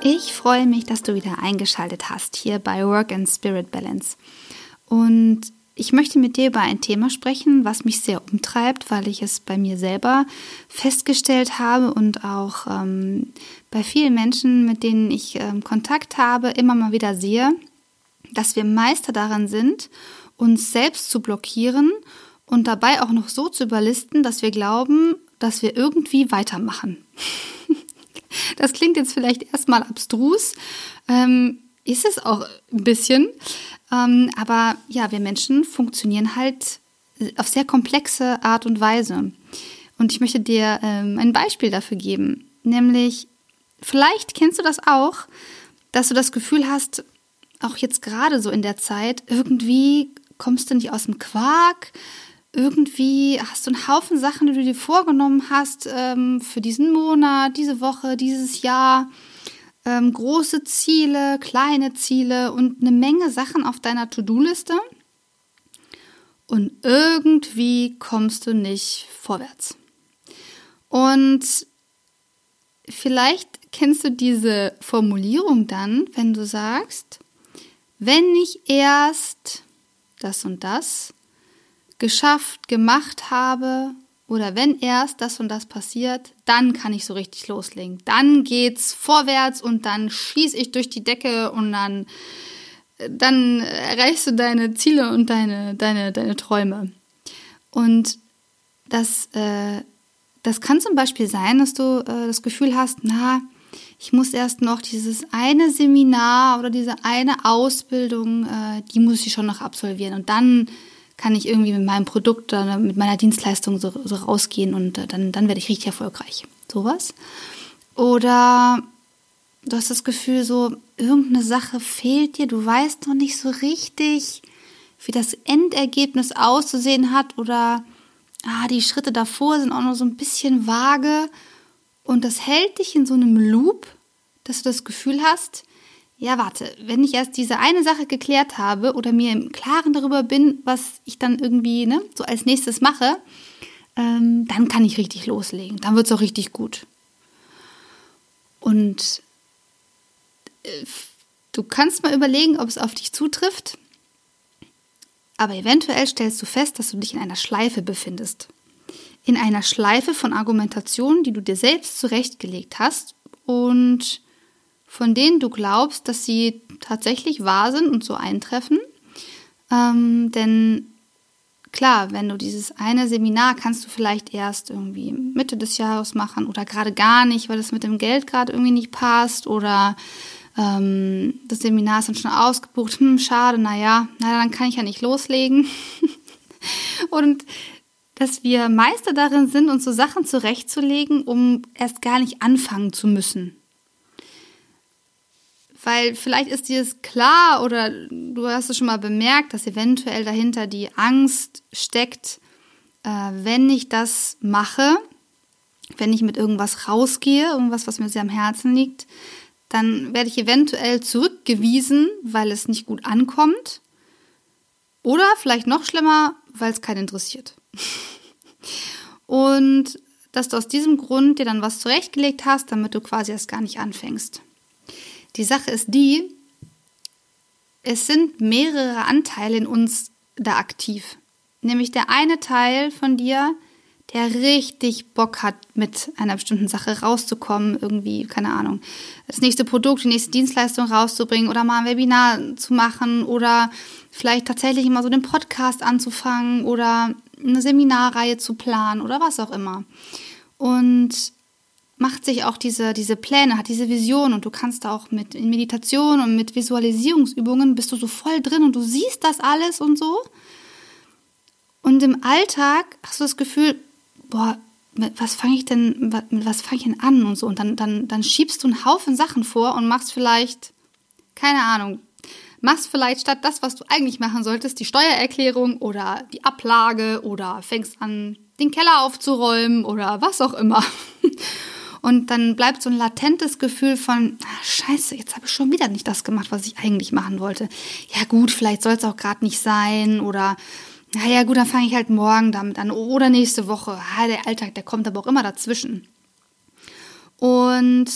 Ich freue mich, dass du wieder eingeschaltet hast hier bei Work and Spirit Balance. Und ich möchte mit dir über ein Thema sprechen, was mich sehr umtreibt, weil ich es bei mir selber festgestellt habe und auch ähm, bei vielen Menschen, mit denen ich ähm, Kontakt habe, immer mal wieder sehe, dass wir Meister daran sind, uns selbst zu blockieren und dabei auch noch so zu überlisten, dass wir glauben, dass wir irgendwie weitermachen. Das klingt jetzt vielleicht erstmal abstrus, ähm, ist es auch ein bisschen. Ähm, aber ja, wir Menschen funktionieren halt auf sehr komplexe Art und Weise. Und ich möchte dir ähm, ein Beispiel dafür geben. Nämlich, vielleicht kennst du das auch, dass du das Gefühl hast, auch jetzt gerade so in der Zeit, irgendwie kommst du nicht aus dem Quark, irgendwie hast du einen Haufen Sachen, die du dir vorgenommen hast ähm, für diesen Monat, diese Woche, dieses Jahr. Ähm, große Ziele, kleine Ziele und eine Menge Sachen auf deiner To-Do-Liste. Und irgendwie kommst du nicht vorwärts. Und vielleicht kennst du diese Formulierung dann, wenn du sagst, wenn ich erst das und das geschafft, gemacht habe oder wenn erst das und das passiert, dann kann ich so richtig loslegen. Dann geht's vorwärts und dann schieße ich durch die Decke und dann, dann erreichst du deine Ziele und deine, deine, deine Träume. Und das, äh, das kann zum Beispiel sein, dass du äh, das Gefühl hast, na, ich muss erst noch dieses eine Seminar oder diese eine Ausbildung, äh, die muss ich schon noch absolvieren. Und dann kann ich irgendwie mit meinem Produkt oder mit meiner Dienstleistung so, so rausgehen und äh, dann, dann werde ich richtig erfolgreich. Sowas. Oder du hast das Gefühl, so irgendeine Sache fehlt dir, du weißt noch nicht so richtig, wie das Endergebnis auszusehen hat oder ah, die Schritte davor sind auch noch so ein bisschen vage und das hält dich in so einem Loop, dass du das Gefühl hast, ja, warte, wenn ich erst diese eine Sache geklärt habe oder mir im Klaren darüber bin, was ich dann irgendwie ne, so als nächstes mache, ähm, dann kann ich richtig loslegen. Dann wird es auch richtig gut. Und äh, du kannst mal überlegen, ob es auf dich zutrifft. Aber eventuell stellst du fest, dass du dich in einer Schleife befindest. In einer Schleife von Argumentationen, die du dir selbst zurechtgelegt hast und von denen du glaubst, dass sie tatsächlich wahr sind und so eintreffen. Ähm, denn klar, wenn du dieses eine Seminar kannst du vielleicht erst irgendwie Mitte des Jahres machen oder gerade gar nicht, weil es mit dem Geld gerade irgendwie nicht passt oder ähm, das Seminar ist dann schon ausgebucht. Hm, schade, naja, naja, dann kann ich ja nicht loslegen. und dass wir Meister darin sind, uns so Sachen zurechtzulegen, um erst gar nicht anfangen zu müssen weil vielleicht ist dir es klar oder du hast es schon mal bemerkt, dass eventuell dahinter die Angst steckt, äh, wenn ich das mache, wenn ich mit irgendwas rausgehe, irgendwas, was mir sehr am Herzen liegt, dann werde ich eventuell zurückgewiesen, weil es nicht gut ankommt. Oder vielleicht noch schlimmer, weil es keinen interessiert. Und dass du aus diesem Grund dir dann was zurechtgelegt hast, damit du quasi erst gar nicht anfängst. Die Sache ist die, es sind mehrere Anteile in uns da aktiv. Nämlich der eine Teil von dir, der richtig Bock hat, mit einer bestimmten Sache rauszukommen, irgendwie, keine Ahnung, das nächste Produkt, die nächste Dienstleistung rauszubringen oder mal ein Webinar zu machen oder vielleicht tatsächlich mal so den Podcast anzufangen oder eine Seminarreihe zu planen oder was auch immer. Und macht sich auch diese, diese Pläne, hat diese Vision und du kannst da auch mit in Meditation und mit Visualisierungsübungen bist du so voll drin und du siehst das alles und so. Und im Alltag hast du das Gefühl, boah, was fange ich denn, was fange ich denn an und so. Und dann, dann, dann schiebst du einen Haufen Sachen vor und machst vielleicht, keine Ahnung, machst vielleicht statt das, was du eigentlich machen solltest, die Steuererklärung oder die Ablage oder fängst an, den Keller aufzuräumen oder was auch immer. Und dann bleibt so ein latentes Gefühl von, ah, scheiße, jetzt habe ich schon wieder nicht das gemacht, was ich eigentlich machen wollte. Ja gut, vielleicht soll es auch gerade nicht sein oder naja gut, dann fange ich halt morgen damit an oder nächste Woche. Ah, der Alltag, der kommt aber auch immer dazwischen. Und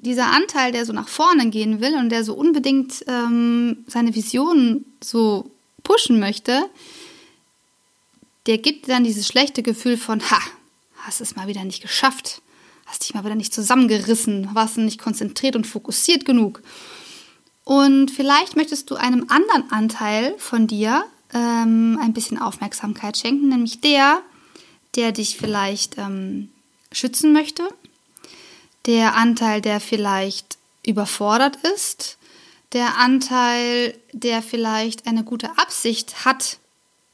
dieser Anteil, der so nach vorne gehen will und der so unbedingt ähm, seine Visionen so pushen möchte, der gibt dann dieses schlechte Gefühl von, ha, hast es mal wieder nicht geschafft, hast dich mal wieder nicht zusammengerissen, warst nicht konzentriert und fokussiert genug. Und vielleicht möchtest du einem anderen Anteil von dir ähm, ein bisschen Aufmerksamkeit schenken, nämlich der, der dich vielleicht ähm, schützen möchte, der Anteil, der vielleicht überfordert ist, der Anteil, der vielleicht eine gute Absicht hat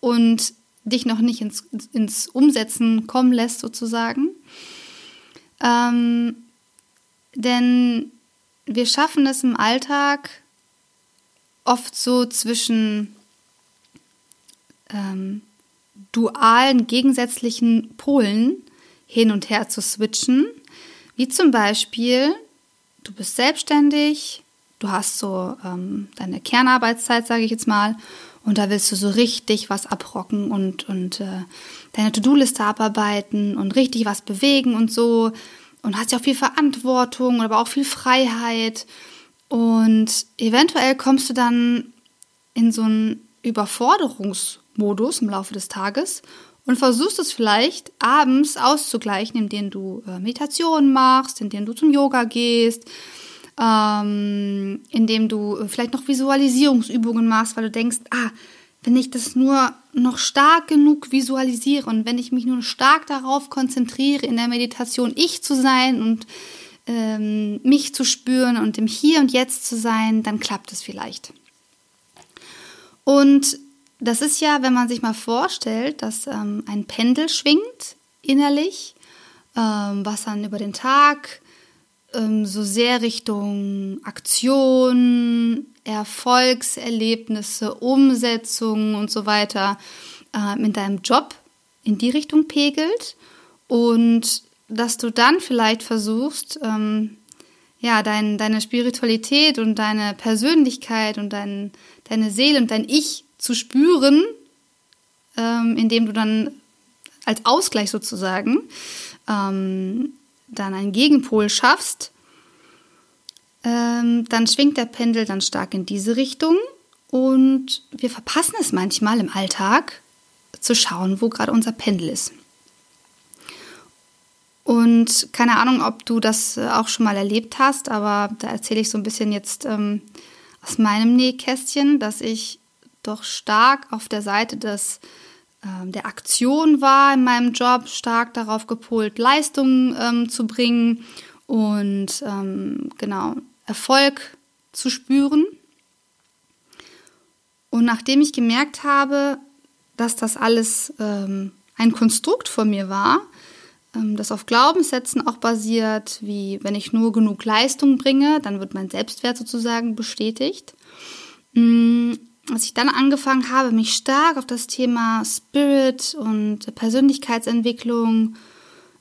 und dich noch nicht ins, ins Umsetzen kommen lässt, sozusagen. Ähm, denn wir schaffen es im Alltag oft so zwischen ähm, dualen, gegensätzlichen Polen hin und her zu switchen. Wie zum Beispiel, du bist selbstständig, du hast so ähm, deine Kernarbeitszeit, sage ich jetzt mal, und da willst du so richtig was abrocken und, und äh, deine To-Do-Liste abarbeiten und richtig was bewegen und so. Und hast ja auch viel Verantwortung, aber auch viel Freiheit. Und eventuell kommst du dann in so einen Überforderungsmodus im Laufe des Tages und versuchst es vielleicht abends auszugleichen, indem du äh, Meditation machst, indem du zum Yoga gehst, ähm, indem du vielleicht noch Visualisierungsübungen machst, weil du denkst, ah, wenn ich das nur noch stark genug visualisiere und wenn ich mich nur stark darauf konzentriere, in der Meditation ich zu sein und ähm, mich zu spüren und im Hier und Jetzt zu sein, dann klappt es vielleicht. Und das ist ja, wenn man sich mal vorstellt, dass ähm, ein Pendel schwingt innerlich, ähm, was dann über den Tag ähm, so sehr Richtung Aktion, Erfolgserlebnisse, Umsetzung und so weiter äh, in deinem Job in die Richtung pegelt. Und dass du dann vielleicht versuchst, ähm, ja, dein, deine Spiritualität und deine Persönlichkeit und dein, deine Seele und dein Ich zu spüren, ähm, indem du dann als Ausgleich sozusagen ähm, dann einen Gegenpol schaffst, ähm, dann schwingt der Pendel dann stark in diese Richtung und wir verpassen es manchmal im Alltag zu schauen, wo gerade unser Pendel ist. Und keine Ahnung, ob du das auch schon mal erlebt hast, aber da erzähle ich so ein bisschen jetzt ähm, aus meinem Nähkästchen, dass ich doch stark auf der Seite des, äh, der Aktion war in meinem Job, stark darauf gepolt, Leistungen ähm, zu bringen und ähm, genau Erfolg zu spüren. Und nachdem ich gemerkt habe, dass das alles ähm, ein Konstrukt von mir war, ähm, das auf Glaubenssätzen auch basiert, wie wenn ich nur genug Leistung bringe, dann wird mein Selbstwert sozusagen bestätigt. Mm, als ich dann angefangen habe, mich stark auf das Thema Spirit und Persönlichkeitsentwicklung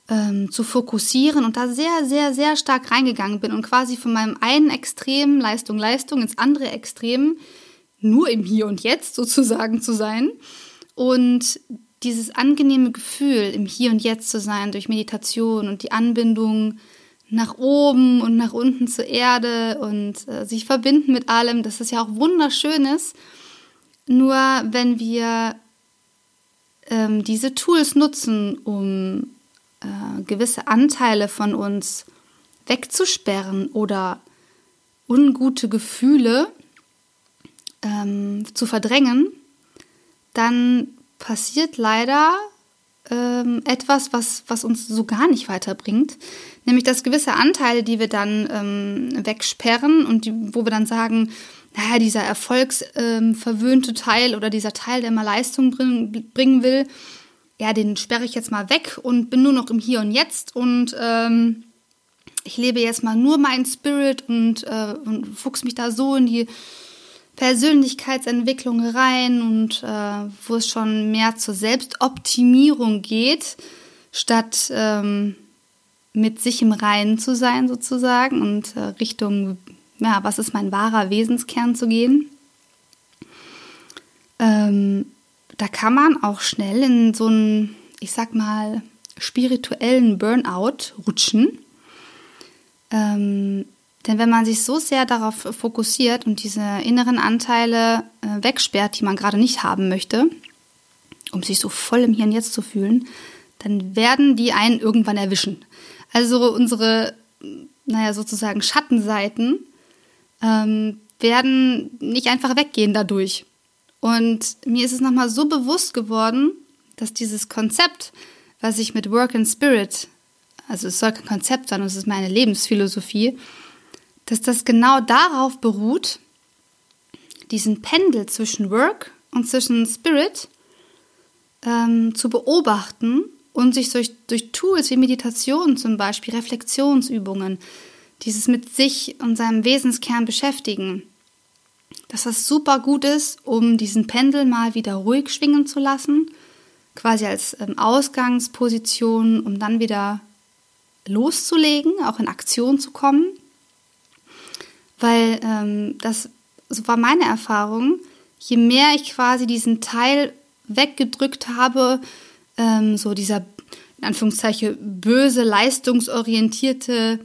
ähm, zu fokussieren und da sehr, sehr, sehr stark reingegangen bin und quasi von meinem einen Extrem Leistung, Leistung ins andere Extrem nur im Hier und Jetzt sozusagen zu sein und dieses angenehme Gefühl, im Hier und Jetzt zu sein durch Meditation und die Anbindung nach oben und nach unten zur Erde und äh, sich verbinden mit allem, dass es ja auch wunderschön ist. Nur wenn wir ähm, diese Tools nutzen, um äh, gewisse Anteile von uns wegzusperren oder ungute Gefühle ähm, zu verdrängen, dann passiert leider ähm, etwas, was, was uns so gar nicht weiterbringt. Nämlich, dass gewisse Anteile, die wir dann ähm, wegsperren und die, wo wir dann sagen, naja, dieser erfolgsverwöhnte ähm, Teil oder dieser Teil, der mal Leistung bring, bringen will, ja, den sperre ich jetzt mal weg und bin nur noch im Hier und Jetzt und ähm, ich lebe jetzt mal nur meinen Spirit und, äh, und fuchs mich da so in die Persönlichkeitsentwicklung rein und äh, wo es schon mehr zur Selbstoptimierung geht, statt ähm, mit sich im Reinen zu sein sozusagen und äh, Richtung, ja, was ist mein wahrer Wesenskern zu gehen. Ähm, da kann man auch schnell in so einen, ich sag mal, spirituellen Burnout rutschen. Ähm, denn wenn man sich so sehr darauf fokussiert und diese inneren Anteile äh, wegsperrt, die man gerade nicht haben möchte, um sich so voll im Hier und Jetzt zu fühlen, dann werden die einen irgendwann erwischen. Also unsere, naja, sozusagen Schattenseiten ähm, werden nicht einfach weggehen dadurch. Und mir ist es nochmal so bewusst geworden, dass dieses Konzept, was ich mit Work and Spirit, also es soll kein Konzept sein, es ist meine Lebensphilosophie, dass das genau darauf beruht, diesen Pendel zwischen Work und zwischen Spirit ähm, zu beobachten und sich durch, durch Tools wie Meditation zum Beispiel, Reflexionsübungen, dieses mit sich und seinem Wesenskern beschäftigen, dass das super gut ist, um diesen Pendel mal wieder ruhig schwingen zu lassen, quasi als ähm, Ausgangsposition, um dann wieder loszulegen, auch in Aktion zu kommen. Weil ähm, das so war meine Erfahrung, je mehr ich quasi diesen Teil weggedrückt habe, ähm, so dieser, in Anführungszeichen, böse, leistungsorientierte,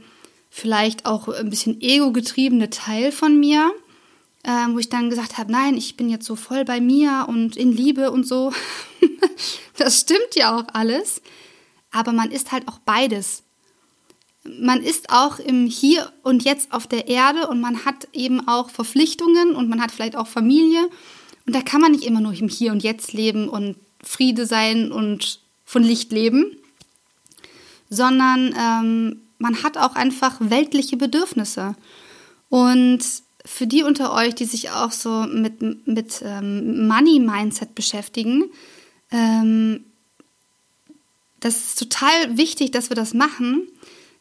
vielleicht auch ein bisschen ego-getriebene Teil von mir, ähm, wo ich dann gesagt habe, nein, ich bin jetzt so voll bei mir und in Liebe und so. das stimmt ja auch alles. Aber man ist halt auch beides. Man ist auch im Hier und Jetzt auf der Erde und man hat eben auch Verpflichtungen und man hat vielleicht auch Familie. Und da kann man nicht immer nur im Hier und Jetzt leben und Friede sein und von Licht leben, sondern ähm, man hat auch einfach weltliche Bedürfnisse. Und für die unter euch, die sich auch so mit, mit ähm, Money-Mindset beschäftigen, ähm, das ist total wichtig, dass wir das machen,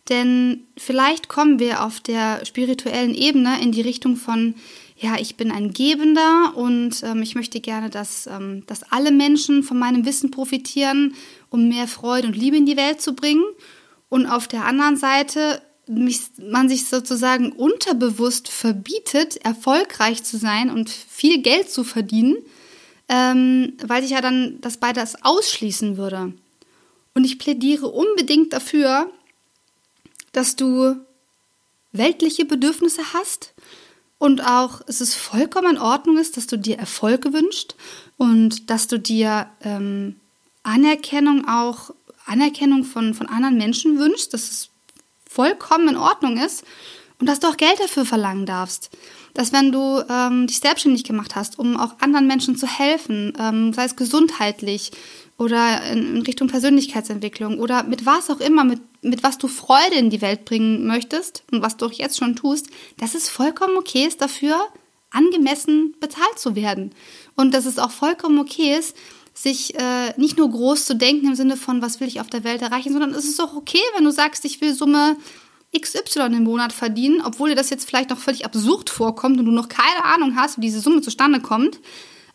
denn vielleicht kommen wir auf der spirituellen Ebene in die Richtung von, ja, ich bin ein Gebender und ähm, ich möchte gerne, dass, ähm, dass alle Menschen von meinem Wissen profitieren, um mehr Freude und Liebe in die Welt zu bringen. Und auf der anderen Seite mich, man sich sozusagen unterbewusst verbietet, erfolgreich zu sein und viel Geld zu verdienen, ähm, weil sich ja dann das beides ausschließen würde. Und ich plädiere unbedingt dafür, dass du weltliche Bedürfnisse hast und auch es ist vollkommen in Ordnung ist, dass du dir Erfolge wünschst und dass du dir ähm, Anerkennung auch Anerkennung von, von anderen Menschen wünschst, dass es vollkommen in Ordnung ist und dass du auch Geld dafür verlangen darfst. Dass wenn du ähm, dich selbstständig gemacht hast, um auch anderen Menschen zu helfen, ähm, sei es gesundheitlich oder in, in, Richtung Persönlichkeitsentwicklung oder mit was auch immer, mit, mit was du Freude in die Welt bringen möchtest und was du auch jetzt schon tust, dass es vollkommen okay ist, dafür angemessen bezahlt zu werden. Und dass es auch vollkommen okay ist, sich äh, nicht nur groß zu denken im Sinne von, was will ich auf der Welt erreichen, sondern es ist auch okay, wenn du sagst, ich will Summe XY im Monat verdienen, obwohl dir das jetzt vielleicht noch völlig absurd vorkommt und du noch keine Ahnung hast, wie diese Summe zustande kommt.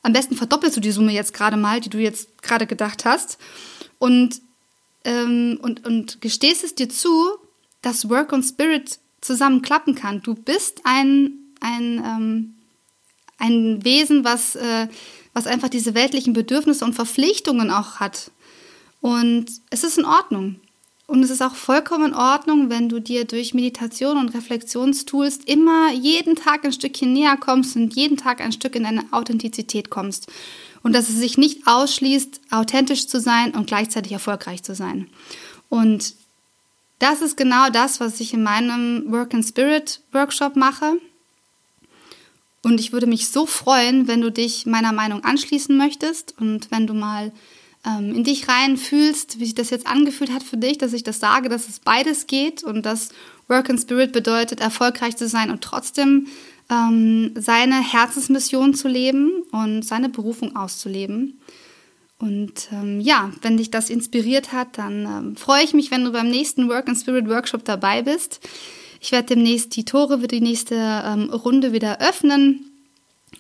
Am besten verdoppelst du die Summe jetzt gerade mal, die du jetzt gerade gedacht hast. Und, ähm, und, und gestehst es dir zu, dass Work und Spirit zusammen klappen kann. Du bist ein, ein, ähm, ein Wesen, was, äh, was einfach diese weltlichen Bedürfnisse und Verpflichtungen auch hat. Und es ist in Ordnung. Und es ist auch vollkommen in Ordnung, wenn du dir durch Meditation und Reflexionstools immer jeden Tag ein Stückchen näher kommst und jeden Tag ein Stück in deine Authentizität kommst. Und dass es sich nicht ausschließt, authentisch zu sein und gleichzeitig erfolgreich zu sein. Und das ist genau das, was ich in meinem Work and Spirit Workshop mache. Und ich würde mich so freuen, wenn du dich meiner Meinung anschließen möchtest und wenn du mal ähm, in dich rein fühlst, wie sich das jetzt angefühlt hat für dich, dass ich das sage, dass es beides geht und dass Work and Spirit bedeutet, erfolgreich zu sein und trotzdem ähm, seine Herzensmission zu leben und seine Berufung auszuleben. Und ähm, ja, wenn dich das inspiriert hat, dann ähm, freue ich mich, wenn du beim nächsten Work and Spirit Workshop dabei bist. Ich werde demnächst die Tore für die nächste ähm, Runde wieder öffnen.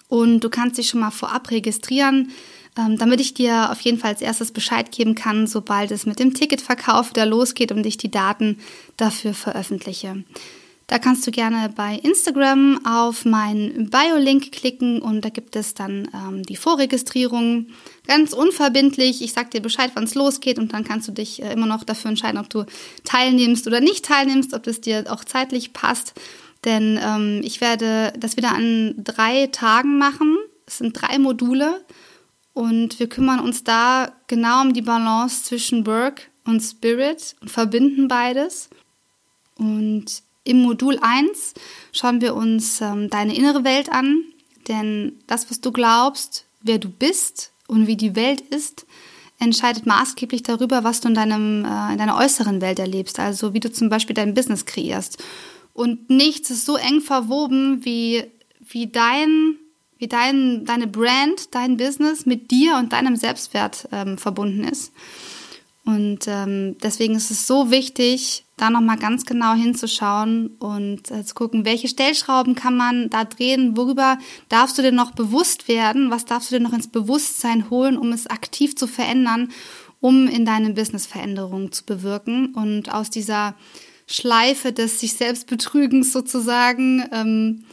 und du kannst dich schon mal vorab registrieren, ähm, damit ich dir auf jeden Fall als erstes Bescheid geben kann, sobald es mit dem Ticketverkauf wieder losgeht und ich die Daten dafür veröffentliche. Da kannst du gerne bei Instagram auf meinen Bio-Link klicken und da gibt es dann ähm, die Vorregistrierung. Ganz unverbindlich. Ich sag dir Bescheid, wann es losgeht und dann kannst du dich äh, immer noch dafür entscheiden, ob du teilnimmst oder nicht teilnimmst, ob es dir auch zeitlich passt. Denn ähm, ich werde das wieder an drei Tagen machen. Es sind drei Module und wir kümmern uns da genau um die Balance zwischen Work und Spirit und verbinden beides. Und im Modul 1 schauen wir uns ähm, deine innere Welt an, denn das, was du glaubst, wer du bist und wie die Welt ist, entscheidet maßgeblich darüber, was du in, deinem, äh, in deiner äußeren Welt erlebst, also wie du zum Beispiel dein Business kreierst. Und nichts ist so eng verwoben wie, wie dein wie dein, deine Brand, dein Business mit dir und deinem Selbstwert ähm, verbunden ist. Und ähm, deswegen ist es so wichtig, da nochmal ganz genau hinzuschauen und äh, zu gucken, welche Stellschrauben kann man da drehen, worüber darfst du dir noch bewusst werden, was darfst du dir noch ins Bewusstsein holen, um es aktiv zu verändern, um in deinem Business Veränderungen zu bewirken? Und aus dieser Schleife des sich selbst Betrügens sozusagen, ähm,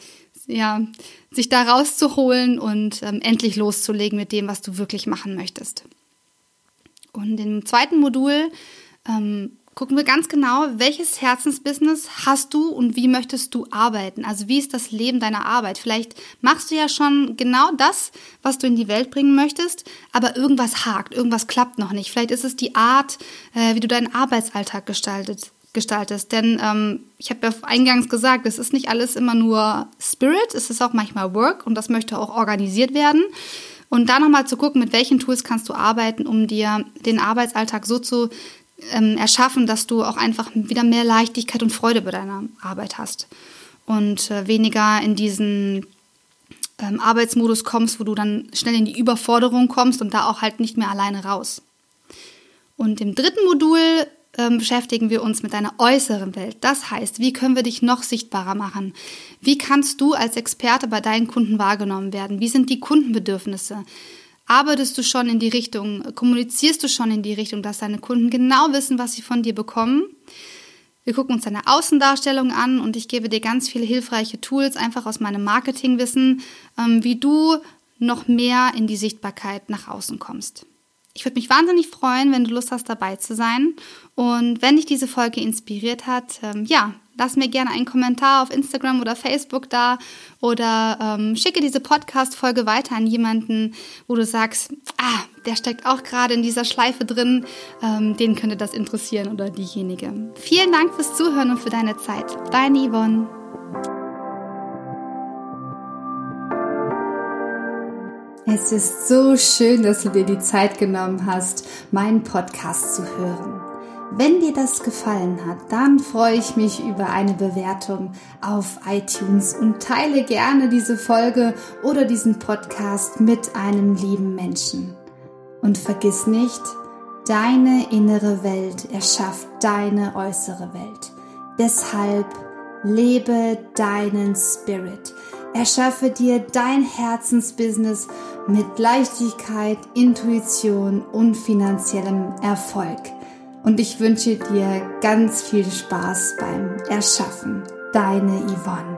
ja, sich da rauszuholen und ähm, endlich loszulegen mit dem, was du wirklich machen möchtest. Und im zweiten Modul ähm, gucken wir ganz genau, welches Herzensbusiness hast du und wie möchtest du arbeiten? Also wie ist das Leben deiner Arbeit? Vielleicht machst du ja schon genau das, was du in die Welt bringen möchtest, aber irgendwas hakt, irgendwas klappt noch nicht. Vielleicht ist es die Art, äh, wie du deinen Arbeitsalltag gestaltet, gestaltest. Denn ähm, ich habe ja eingangs gesagt, es ist nicht alles immer nur Spirit, es ist auch manchmal Work und das möchte auch organisiert werden. Und da nochmal zu gucken, mit welchen Tools kannst du arbeiten, um dir den Arbeitsalltag so zu ähm, erschaffen, dass du auch einfach wieder mehr Leichtigkeit und Freude bei deiner Arbeit hast. Und äh, weniger in diesen ähm, Arbeitsmodus kommst, wo du dann schnell in die Überforderung kommst und da auch halt nicht mehr alleine raus. Und im dritten Modul ähm, beschäftigen wir uns mit deiner äußeren Welt. Das heißt, wie können wir dich noch sichtbarer machen? Wie kannst du als Experte bei deinen Kunden wahrgenommen werden? Wie sind die Kundenbedürfnisse? Arbeitest du schon in die Richtung, kommunizierst du schon in die Richtung, dass deine Kunden genau wissen, was sie von dir bekommen? Wir gucken uns deine Außendarstellung an und ich gebe dir ganz viele hilfreiche Tools einfach aus meinem Marketingwissen, ähm, wie du noch mehr in die Sichtbarkeit nach außen kommst. Ich würde mich wahnsinnig freuen, wenn du Lust hast, dabei zu sein. Und wenn dich diese Folge inspiriert hat, ähm, ja, lass mir gerne einen Kommentar auf Instagram oder Facebook da oder ähm, schicke diese Podcast-Folge weiter an jemanden, wo du sagst, ah, der steckt auch gerade in dieser Schleife drin, ähm, den könnte das interessieren oder diejenige. Vielen Dank fürs Zuhören und für deine Zeit. Deine Yvonne. Es ist so schön, dass du dir die Zeit genommen hast, meinen Podcast zu hören. Wenn dir das gefallen hat, dann freue ich mich über eine Bewertung auf iTunes und teile gerne diese Folge oder diesen Podcast mit einem lieben Menschen. Und vergiss nicht, deine innere Welt erschafft deine äußere Welt. Deshalb lebe deinen Spirit. Erschaffe dir dein Herzensbusiness mit Leichtigkeit, Intuition und finanziellem Erfolg. Und ich wünsche dir ganz viel Spaß beim Erschaffen. Deine Yvonne.